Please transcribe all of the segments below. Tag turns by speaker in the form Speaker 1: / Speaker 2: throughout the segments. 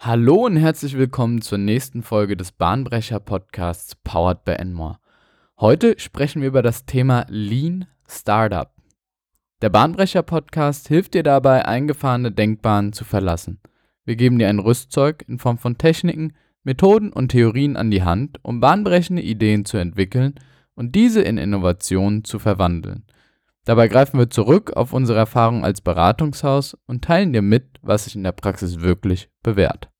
Speaker 1: Hallo und herzlich willkommen zur nächsten Folge des Bahnbrecher Podcasts Powered by Enmore. Heute sprechen wir über das Thema Lean Startup. Der Bahnbrecher Podcast hilft dir dabei, eingefahrene Denkbahnen zu verlassen. Wir geben dir ein Rüstzeug in Form von Techniken, Methoden und Theorien an die Hand, um bahnbrechende Ideen zu entwickeln und diese in Innovationen zu verwandeln. Dabei greifen wir zurück auf unsere Erfahrung als Beratungshaus und teilen dir mit, was sich in der Praxis wirklich bewährt.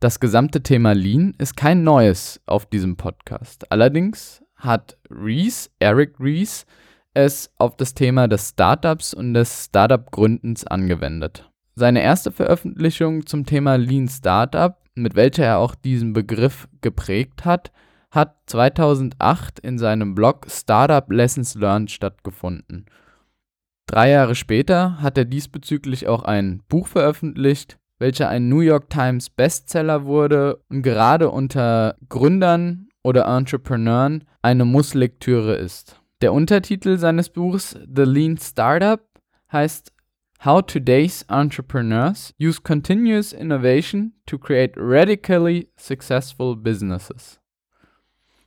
Speaker 1: Das gesamte Thema Lean ist kein neues auf diesem Podcast. Allerdings hat Reese, Eric Reese, es auf das Thema des Startups und des Startup-Gründens angewendet. Seine erste Veröffentlichung zum Thema Lean Startup, mit welcher er auch diesen Begriff geprägt hat, hat 2008 in seinem Blog Startup Lessons Learned stattgefunden. Drei Jahre später hat er diesbezüglich auch ein Buch veröffentlicht, welcher ein New York Times Bestseller wurde und gerade unter Gründern oder Entrepreneuren eine Musslektüre ist. Der Untertitel seines Buchs The Lean Startup heißt How Today's Entrepreneurs Use Continuous Innovation to Create Radically Successful Businesses.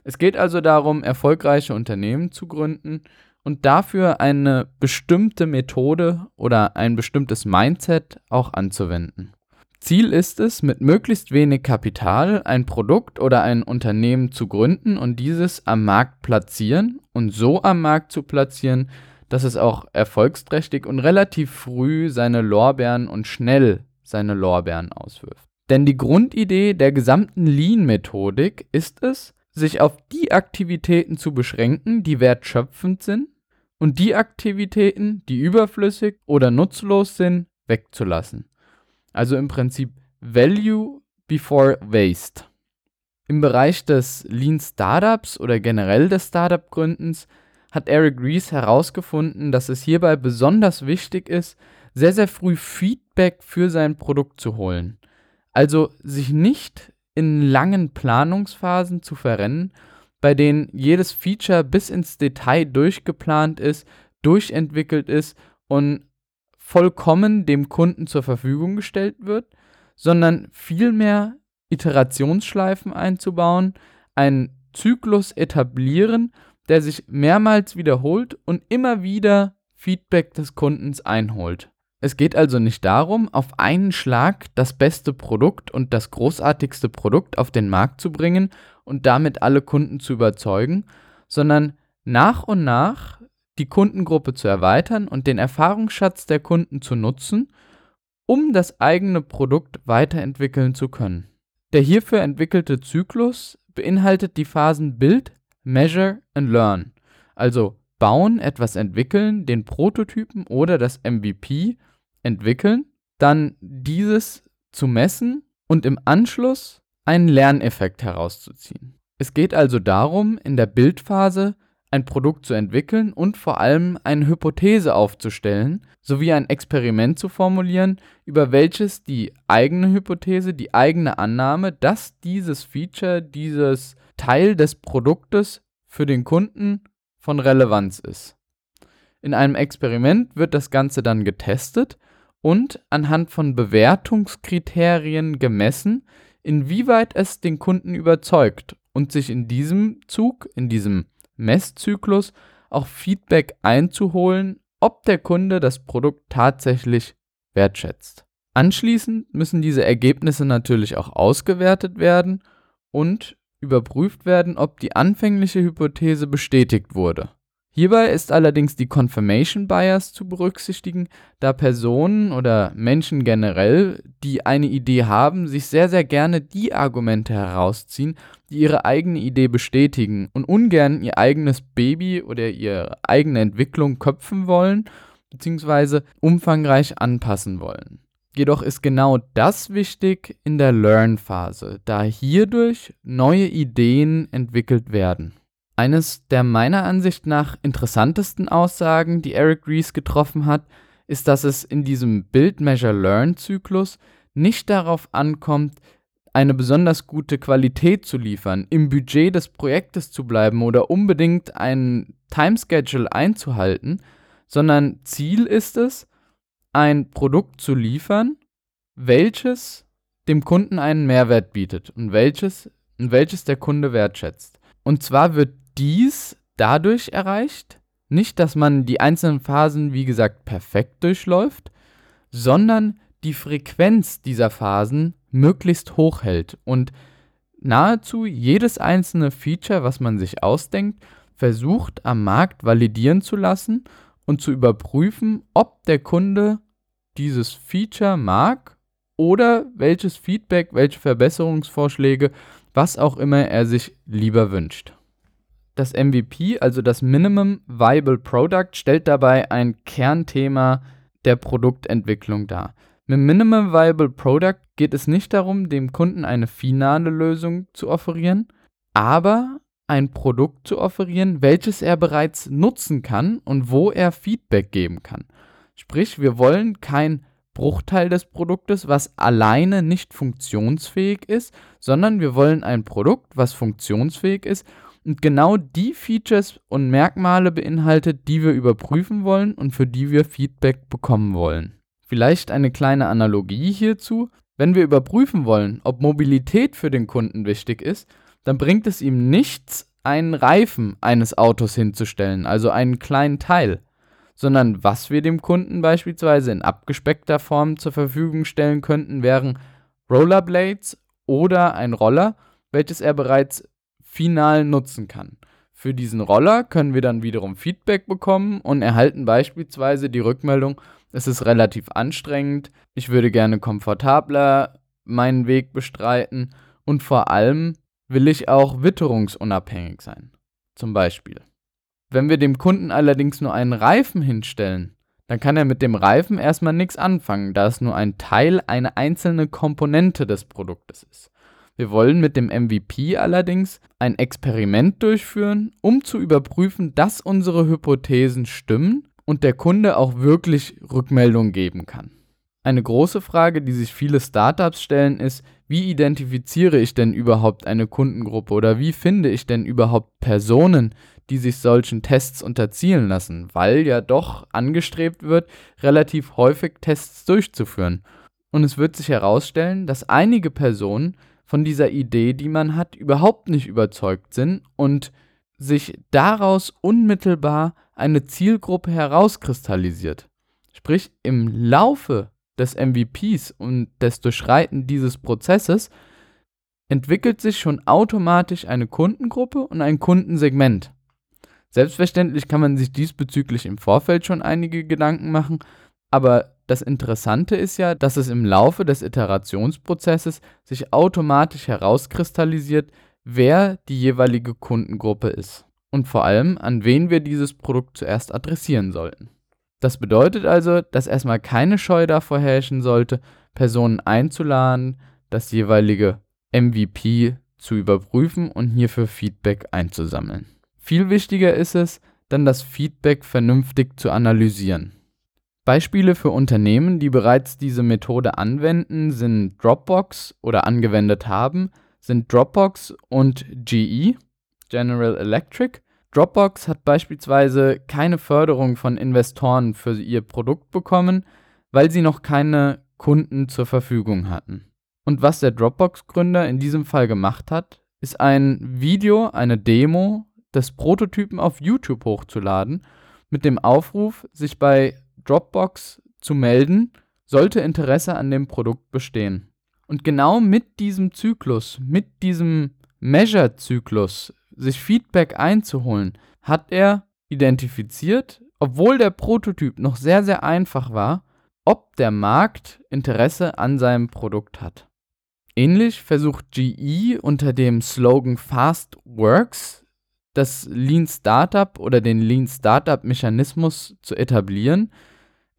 Speaker 1: Es geht also darum, erfolgreiche Unternehmen zu gründen und dafür eine bestimmte Methode oder ein bestimmtes Mindset auch anzuwenden. Ziel ist es, mit möglichst wenig Kapital ein Produkt oder ein Unternehmen zu gründen und dieses am Markt platzieren und so am Markt zu platzieren, dass es auch erfolgsträchtig und relativ früh seine Lorbeeren und schnell seine Lorbeeren auswirft. Denn die Grundidee der gesamten Lean-Methodik ist es, sich auf die Aktivitäten zu beschränken, die wertschöpfend sind und die Aktivitäten, die überflüssig oder nutzlos sind, wegzulassen. Also im Prinzip Value before Waste. Im Bereich des Lean Startups oder generell des Startup-Gründens hat Eric Rees herausgefunden, dass es hierbei besonders wichtig ist, sehr, sehr früh Feedback für sein Produkt zu holen. Also sich nicht in langen Planungsphasen zu verrennen, bei denen jedes Feature bis ins Detail durchgeplant ist, durchentwickelt ist und vollkommen dem Kunden zur Verfügung gestellt wird, sondern vielmehr Iterationsschleifen einzubauen, einen Zyklus etablieren, der sich mehrmals wiederholt und immer wieder Feedback des Kundens einholt. Es geht also nicht darum, auf einen Schlag das beste Produkt und das großartigste Produkt auf den Markt zu bringen und damit alle Kunden zu überzeugen, sondern nach und nach die Kundengruppe zu erweitern und den Erfahrungsschatz der Kunden zu nutzen, um das eigene Produkt weiterentwickeln zu können. Der hierfür entwickelte Zyklus beinhaltet die Phasen Build, Measure and Learn, also bauen, etwas entwickeln, den Prototypen oder das MVP entwickeln, dann dieses zu messen und im Anschluss einen Lerneffekt herauszuziehen. Es geht also darum, in der Bildphase ein Produkt zu entwickeln und vor allem eine Hypothese aufzustellen, sowie ein Experiment zu formulieren, über welches die eigene Hypothese, die eigene Annahme, dass dieses Feature, dieses Teil des Produktes für den Kunden von Relevanz ist. In einem Experiment wird das Ganze dann getestet und anhand von Bewertungskriterien gemessen, inwieweit es den Kunden überzeugt und sich in diesem Zug, in diesem Messzyklus auch Feedback einzuholen, ob der Kunde das Produkt tatsächlich wertschätzt. Anschließend müssen diese Ergebnisse natürlich auch ausgewertet werden und überprüft werden, ob die anfängliche Hypothese bestätigt wurde. Hierbei ist allerdings die Confirmation Bias zu berücksichtigen, da Personen oder Menschen generell, die eine Idee haben, sich sehr, sehr gerne die Argumente herausziehen, die ihre eigene Idee bestätigen und ungern ihr eigenes Baby oder ihre eigene Entwicklung köpfen wollen bzw. umfangreich anpassen wollen. Jedoch ist genau das wichtig in der Learn-Phase, da hierdurch neue Ideen entwickelt werden. Eines der meiner Ansicht nach interessantesten Aussagen, die Eric Rees getroffen hat, ist, dass es in diesem Build-Measure-Learn-Zyklus nicht darauf ankommt, eine besonders gute Qualität zu liefern, im Budget des Projektes zu bleiben oder unbedingt einen Timeschedule einzuhalten, sondern Ziel ist es, ein Produkt zu liefern, welches dem Kunden einen Mehrwert bietet und welches, und welches der Kunde wertschätzt. Und zwar wird dies dadurch erreicht, nicht, dass man die einzelnen Phasen, wie gesagt, perfekt durchläuft, sondern die Frequenz dieser Phasen möglichst hoch hält und nahezu jedes einzelne Feature, was man sich ausdenkt, versucht am Markt validieren zu lassen und zu überprüfen, ob der Kunde dieses Feature mag oder welches Feedback, welche Verbesserungsvorschläge, was auch immer er sich lieber wünscht. Das MVP, also das Minimum Viable Product, stellt dabei ein Kernthema der Produktentwicklung dar. Mit Minimum Viable Product geht es nicht darum, dem Kunden eine finale Lösung zu offerieren, aber ein Produkt zu offerieren, welches er bereits nutzen kann und wo er Feedback geben kann. Sprich, wir wollen kein Bruchteil des Produktes, was alleine nicht funktionsfähig ist, sondern wir wollen ein Produkt, was funktionsfähig ist und genau die Features und Merkmale beinhaltet, die wir überprüfen wollen und für die wir Feedback bekommen wollen. Vielleicht eine kleine Analogie hierzu. Wenn wir überprüfen wollen, ob Mobilität für den Kunden wichtig ist, dann bringt es ihm nichts, einen Reifen eines Autos hinzustellen, also einen kleinen Teil, sondern was wir dem Kunden beispielsweise in abgespeckter Form zur Verfügung stellen könnten, wären Rollerblades oder ein Roller, welches er bereits final nutzen kann. Für diesen Roller können wir dann wiederum Feedback bekommen und erhalten beispielsweise die Rückmeldung, es ist relativ anstrengend. Ich würde gerne komfortabler meinen Weg bestreiten. Und vor allem will ich auch witterungsunabhängig sein. Zum Beispiel. Wenn wir dem Kunden allerdings nur einen Reifen hinstellen, dann kann er mit dem Reifen erstmal nichts anfangen, da es nur ein Teil, eine einzelne Komponente des Produktes ist. Wir wollen mit dem MVP allerdings ein Experiment durchführen, um zu überprüfen, dass unsere Hypothesen stimmen und der Kunde auch wirklich Rückmeldung geben kann. Eine große Frage, die sich viele Startups stellen, ist, wie identifiziere ich denn überhaupt eine Kundengruppe oder wie finde ich denn überhaupt Personen, die sich solchen Tests unterziehen lassen, weil ja doch angestrebt wird, relativ häufig Tests durchzuführen. Und es wird sich herausstellen, dass einige Personen von dieser Idee, die man hat, überhaupt nicht überzeugt sind und sich daraus unmittelbar eine Zielgruppe herauskristallisiert. Sprich, im Laufe des MVPs und des Durchschreiten dieses Prozesses entwickelt sich schon automatisch eine Kundengruppe und ein Kundensegment. Selbstverständlich kann man sich diesbezüglich im Vorfeld schon einige Gedanken machen, aber das Interessante ist ja, dass es im Laufe des Iterationsprozesses sich automatisch herauskristallisiert, wer die jeweilige Kundengruppe ist und vor allem, an wen wir dieses Produkt zuerst adressieren sollten. Das bedeutet also, dass erstmal keine Scheu davor herrschen sollte, Personen einzuladen, das jeweilige MVP zu überprüfen und hierfür Feedback einzusammeln. Viel wichtiger ist es, dann das Feedback vernünftig zu analysieren. Beispiele für Unternehmen, die bereits diese Methode anwenden, sind Dropbox oder angewendet haben, sind Dropbox und GE, General Electric. Dropbox hat beispielsweise keine Förderung von Investoren für ihr Produkt bekommen, weil sie noch keine Kunden zur Verfügung hatten. Und was der Dropbox-Gründer in diesem Fall gemacht hat, ist ein Video, eine Demo des Prototypen auf YouTube hochzuladen, mit dem Aufruf, sich bei Dropbox zu melden, sollte Interesse an dem Produkt bestehen. Und genau mit diesem Zyklus, mit diesem Measure-Zyklus, sich Feedback einzuholen, hat er identifiziert, obwohl der Prototyp noch sehr, sehr einfach war, ob der Markt Interesse an seinem Produkt hat. Ähnlich versucht GE unter dem Slogan Fast Works das Lean Startup oder den Lean Startup Mechanismus zu etablieren,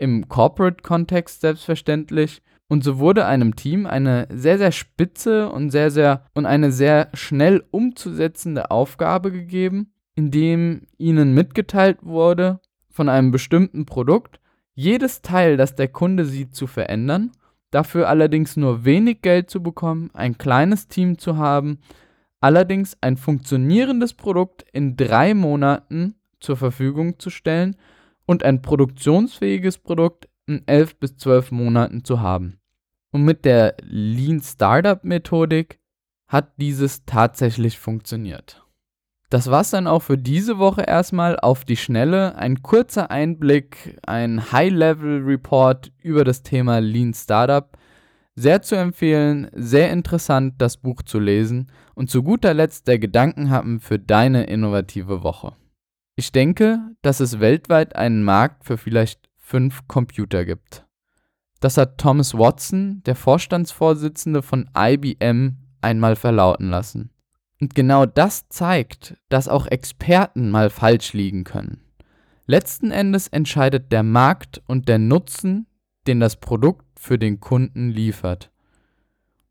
Speaker 1: im Corporate-Kontext selbstverständlich, und so wurde einem Team eine sehr, sehr spitze und sehr, sehr und eine sehr schnell umzusetzende Aufgabe gegeben, indem ihnen mitgeteilt wurde von einem bestimmten Produkt, jedes Teil, das der Kunde sieht, zu verändern, dafür allerdings nur wenig Geld zu bekommen, ein kleines Team zu haben, allerdings ein funktionierendes Produkt in drei Monaten zur Verfügung zu stellen und ein produktionsfähiges Produkt in elf bis zwölf Monaten zu haben. Und mit der Lean Startup Methodik hat dieses tatsächlich funktioniert. Das war's dann auch für diese Woche erstmal auf die Schnelle. Ein kurzer Einblick, ein High-Level-Report über das Thema Lean Startup. Sehr zu empfehlen, sehr interessant, das Buch zu lesen und zu guter Letzt der Gedankenhappen für deine innovative Woche. Ich denke, dass es weltweit einen Markt für vielleicht fünf Computer gibt. Das hat Thomas Watson, der Vorstandsvorsitzende von IBM, einmal verlauten lassen. Und genau das zeigt, dass auch Experten mal falsch liegen können. Letzten Endes entscheidet der Markt und der Nutzen, den das Produkt für den Kunden liefert.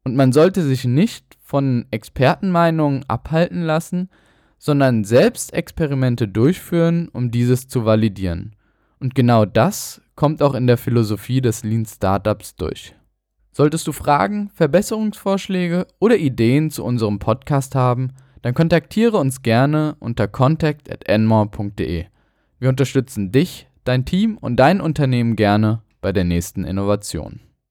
Speaker 1: Und man sollte sich nicht von Expertenmeinungen abhalten lassen, sondern selbst Experimente durchführen, um dieses zu validieren. Und genau das kommt auch in der Philosophie des Lean Startups durch. Solltest du Fragen, Verbesserungsvorschläge oder Ideen zu unserem Podcast haben, dann kontaktiere uns gerne unter contact@enmore.de. Wir unterstützen dich, dein Team und dein Unternehmen gerne bei der nächsten Innovation.